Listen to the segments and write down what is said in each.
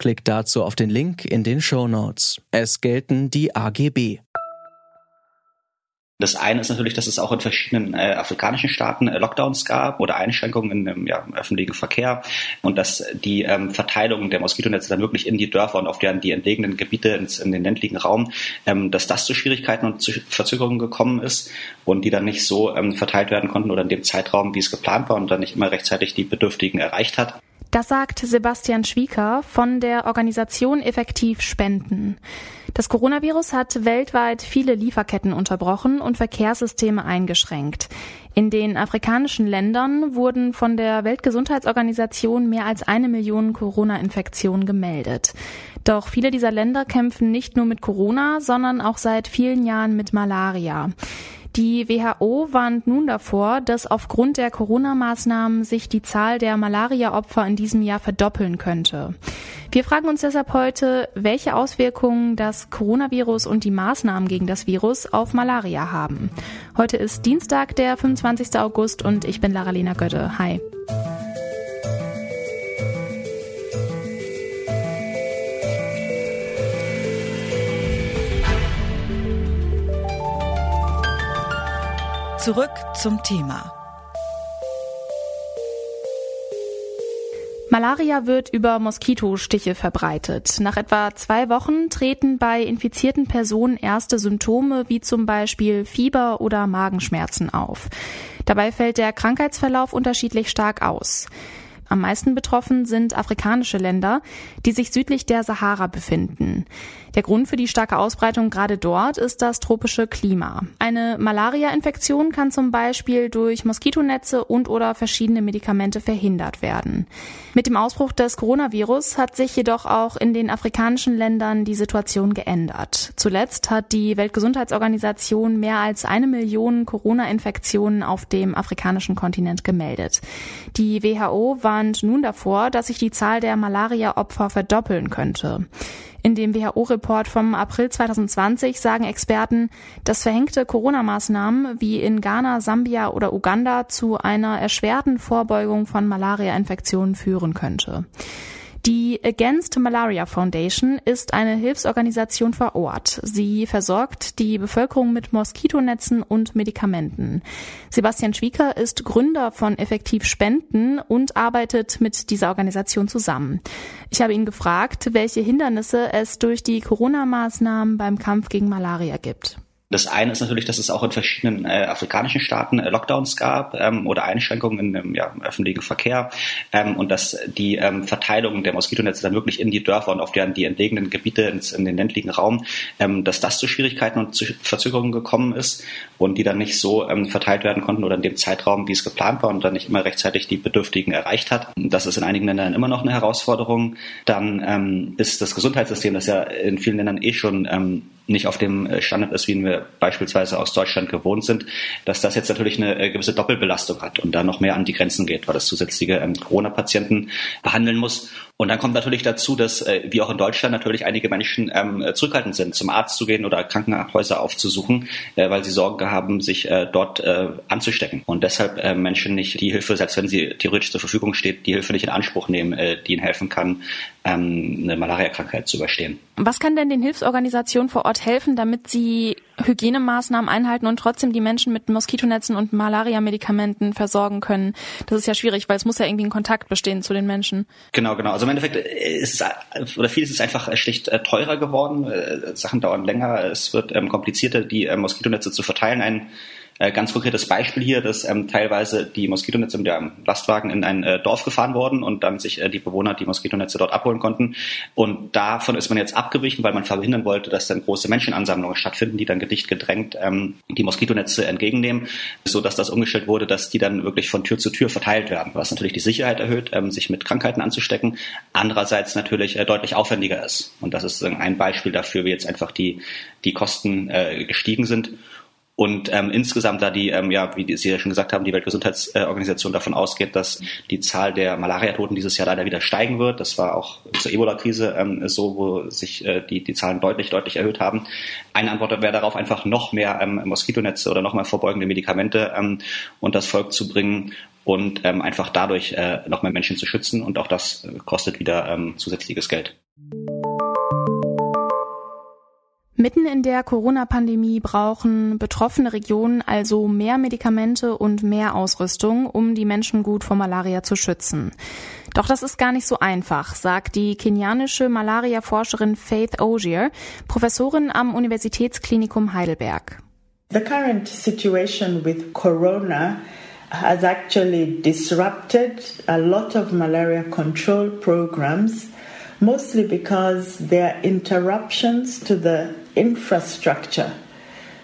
Klickt dazu auf den Link in den Show Notes. Es gelten die AGB. Das eine ist natürlich, dass es auch in verschiedenen äh, afrikanischen Staaten äh, Lockdowns gab oder Einschränkungen im, ja, öffentlichen Verkehr und dass die ähm, Verteilung der Moskitonetze dann wirklich in die Dörfer und auf die, die entlegenen Gebiete ins, in den ländlichen Raum, ähm, dass das zu Schwierigkeiten und zu Verzögerungen gekommen ist und die dann nicht so ähm, verteilt werden konnten oder in dem Zeitraum, wie es geplant war und dann nicht immer rechtzeitig die Bedürftigen erreicht hat. Das sagt Sebastian Schwieker von der Organisation Effektiv Spenden. Das Coronavirus hat weltweit viele Lieferketten unterbrochen und Verkehrssysteme eingeschränkt. In den afrikanischen Ländern wurden von der Weltgesundheitsorganisation mehr als eine Million Corona-Infektionen gemeldet. Doch viele dieser Länder kämpfen nicht nur mit Corona, sondern auch seit vielen Jahren mit Malaria. Die WHO warnt nun davor, dass aufgrund der Corona-Maßnahmen sich die Zahl der Malaria-Opfer in diesem Jahr verdoppeln könnte. Wir fragen uns deshalb heute, welche Auswirkungen das Coronavirus und die Maßnahmen gegen das Virus auf Malaria haben. Heute ist Dienstag, der 25. August und ich bin Lara-Lena Götte. Hi. Zurück zum Thema. Malaria wird über Moskitostiche verbreitet. Nach etwa zwei Wochen treten bei infizierten Personen erste Symptome wie zum Beispiel Fieber oder Magenschmerzen auf. Dabei fällt der Krankheitsverlauf unterschiedlich stark aus. Am meisten betroffen sind afrikanische Länder, die sich südlich der Sahara befinden. Der Grund für die starke Ausbreitung gerade dort ist das tropische Klima. Eine Malaria-Infektion kann zum Beispiel durch Moskitonetze und oder verschiedene Medikamente verhindert werden. Mit dem Ausbruch des Coronavirus hat sich jedoch auch in den afrikanischen Ländern die Situation geändert. Zuletzt hat die Weltgesundheitsorganisation mehr als eine Million Corona-Infektionen auf dem afrikanischen Kontinent gemeldet. Die WHO warnt nun davor, dass sich die Zahl der Malaria-Opfer verdoppeln könnte. In dem WHO-Report vom April 2020 sagen Experten, dass verhängte Corona-Maßnahmen wie in Ghana, Sambia oder Uganda zu einer erschwerten Vorbeugung von Malaria-Infektionen führen könnte. Die Against Malaria Foundation ist eine Hilfsorganisation vor Ort. Sie versorgt die Bevölkerung mit Moskitonetzen und Medikamenten. Sebastian Schwieker ist Gründer von Effektiv Spenden und arbeitet mit dieser Organisation zusammen. Ich habe ihn gefragt, welche Hindernisse es durch die Corona-Maßnahmen beim Kampf gegen Malaria gibt. Das eine ist natürlich, dass es auch in verschiedenen äh, afrikanischen Staaten äh, Lockdowns gab ähm, oder Einschränkungen im, ja, öffentlichen Verkehr ähm, und dass die ähm, Verteilung der Moskitonetze dann wirklich in die Dörfer und auf die, die entlegenen Gebiete ins, in den ländlichen Raum, ähm, dass das zu Schwierigkeiten und zu Verzögerungen gekommen ist und die dann nicht so ähm, verteilt werden konnten oder in dem Zeitraum, wie es geplant war und dann nicht immer rechtzeitig die Bedürftigen erreicht hat. Das ist in einigen Ländern immer noch eine Herausforderung. Dann ähm, ist das Gesundheitssystem, das ja in vielen Ländern eh schon ähm, nicht auf dem äh, Standard ist, wie wir beispielsweise aus Deutschland gewohnt sind, dass das jetzt natürlich eine äh, gewisse Doppelbelastung hat und da noch mehr an die Grenzen geht, weil das zusätzliche ähm, Corona-Patienten behandeln muss. Und dann kommt natürlich dazu, dass äh, wie auch in Deutschland natürlich einige Menschen ähm, zurückhaltend sind, zum Arzt zu gehen oder Krankenhäuser aufzusuchen, äh, weil sie Sorge haben, sich äh, dort äh, anzustecken. Und deshalb äh, Menschen nicht die Hilfe, selbst wenn sie theoretisch zur Verfügung steht, die Hilfe nicht in Anspruch nehmen, äh, die ihnen helfen kann, ähm, eine Malaria-Krankheit zu überstehen. Was kann denn den Hilfsorganisationen vor Ort helfen, damit sie Hygienemaßnahmen einhalten und trotzdem die Menschen mit Moskitonetzen und Malaria-Medikamenten versorgen können? Das ist ja schwierig, weil es muss ja irgendwie ein Kontakt bestehen zu den Menschen. Genau, genau. Also im Endeffekt ist es, oder vieles ist einfach schlicht äh, teurer geworden. Äh, Sachen dauern länger. Es wird ähm, komplizierter, die äh, Moskitonetze zu verteilen. Ein Äh, ganz konkretes Beispiel hier, dass ähm, teilweise die Moskitonetze mit dem Lastwagen in ein äh, Dorf gefahren wurden und dann sich äh, die Bewohner die Moskitonetze dort abholen konnten. Und davon ist man jetzt abgewichen, weil man verhindern wollte, dass dann große Menschenansammlungen stattfinden, die dann gedicht gedrängt ähm, die Moskitonetze entgegennehmen, so dass das umgestellt wurde, dass die dann wirklich von Tür zu Tür verteilt werden, was natürlich die Sicherheit erhöht, ähm, sich mit Krankheiten anzustecken, andererseits natürlich äh, deutlich aufwendiger ist. Und das ist ein Beispiel dafür, wie jetzt einfach die, die Kosten äh, gestiegen sind. Und ähm, insgesamt, da die, ähm, ja, wie Sie ja schon gesagt haben, die Weltgesundheitsorganisation davon ausgeht, dass die Zahl der Malariatoten dieses Jahr leider wieder steigen wird. Das war auch zur Ebola-Krise ähm, so, wo sich äh, die, die Zahlen deutlich, deutlich erhöht haben. Eine Antwort wäre darauf, einfach noch mehr ähm, Moskitonetze oder noch mehr vorbeugende Medikamente ähm, und das Volk zu bringen und ähm, einfach dadurch äh, noch mehr Menschen zu schützen. Und auch das äh, kostet wieder ähm, zusätzliches Geld. Mitten in der Corona-Pandemie brauchen betroffene Regionen also mehr Medikamente und mehr Ausrüstung, um die Menschen gut vor Malaria zu schützen. Doch das ist gar nicht so einfach, sagt die kenianische Malaria-Forscherin Faith Ogier, Professorin am Universitätsklinikum Heidelberg. The current situation with corona has actually disrupted a lot of malaria control programs, mostly because there are interruptions to the infrastructure.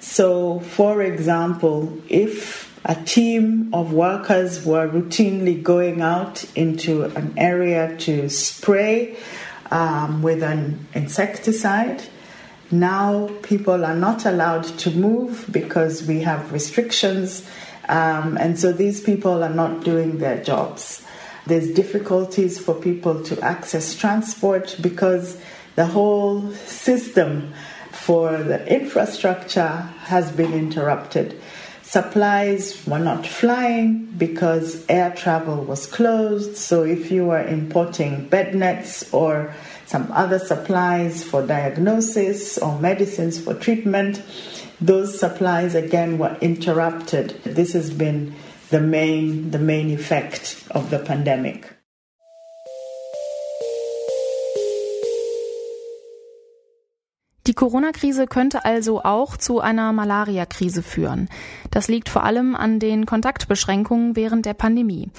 So, for example, if a team of workers were routinely going out into an area to spray um, with an insecticide, now people are not allowed to move because we have restrictions, um, and so these people are not doing their jobs. There's difficulties for people to access transport because the whole system for the infrastructure has been interrupted. Supplies were not flying because air travel was closed. So, if you were importing bed nets or some other supplies for diagnosis or medicines for treatment, those supplies again were interrupted. This has been the main, the main effect of the pandemic. Die Corona-Krise könnte also auch zu einer Malaria-Krise führen. Das liegt vor allem an den Kontaktbeschränkungen während der Pandemie.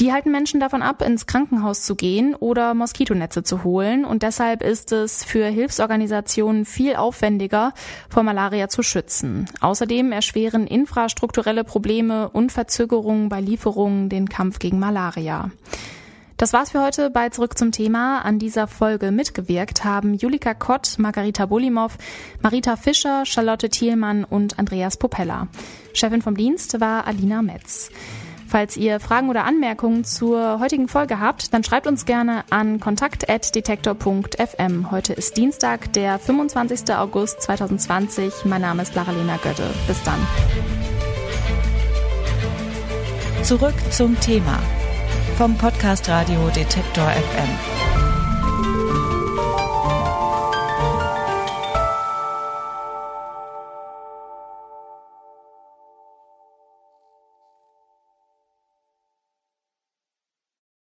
Die halten Menschen davon ab, ins Krankenhaus zu gehen oder Moskitonetze zu holen. Und deshalb ist es für Hilfsorganisationen viel aufwendiger, vor Malaria zu schützen. Außerdem erschweren infrastrukturelle Probleme und Verzögerungen bei Lieferungen den Kampf gegen Malaria. Das war's für heute bei Zurück zum Thema. An dieser Folge mitgewirkt haben Julika Kott, Margarita Bolimov, Marita Fischer, Charlotte Thielmann und Andreas Popella. Chefin vom Dienst war Alina Metz. Falls ihr Fragen oder Anmerkungen zur heutigen Folge habt, dann schreibt uns gerne an kontakt.detektor.fm. Heute ist Dienstag, der 25. August 2020. Mein Name ist Lara-Lena Götte. Bis dann. Zurück zum Thema vom Podcast Radio Detektor FM.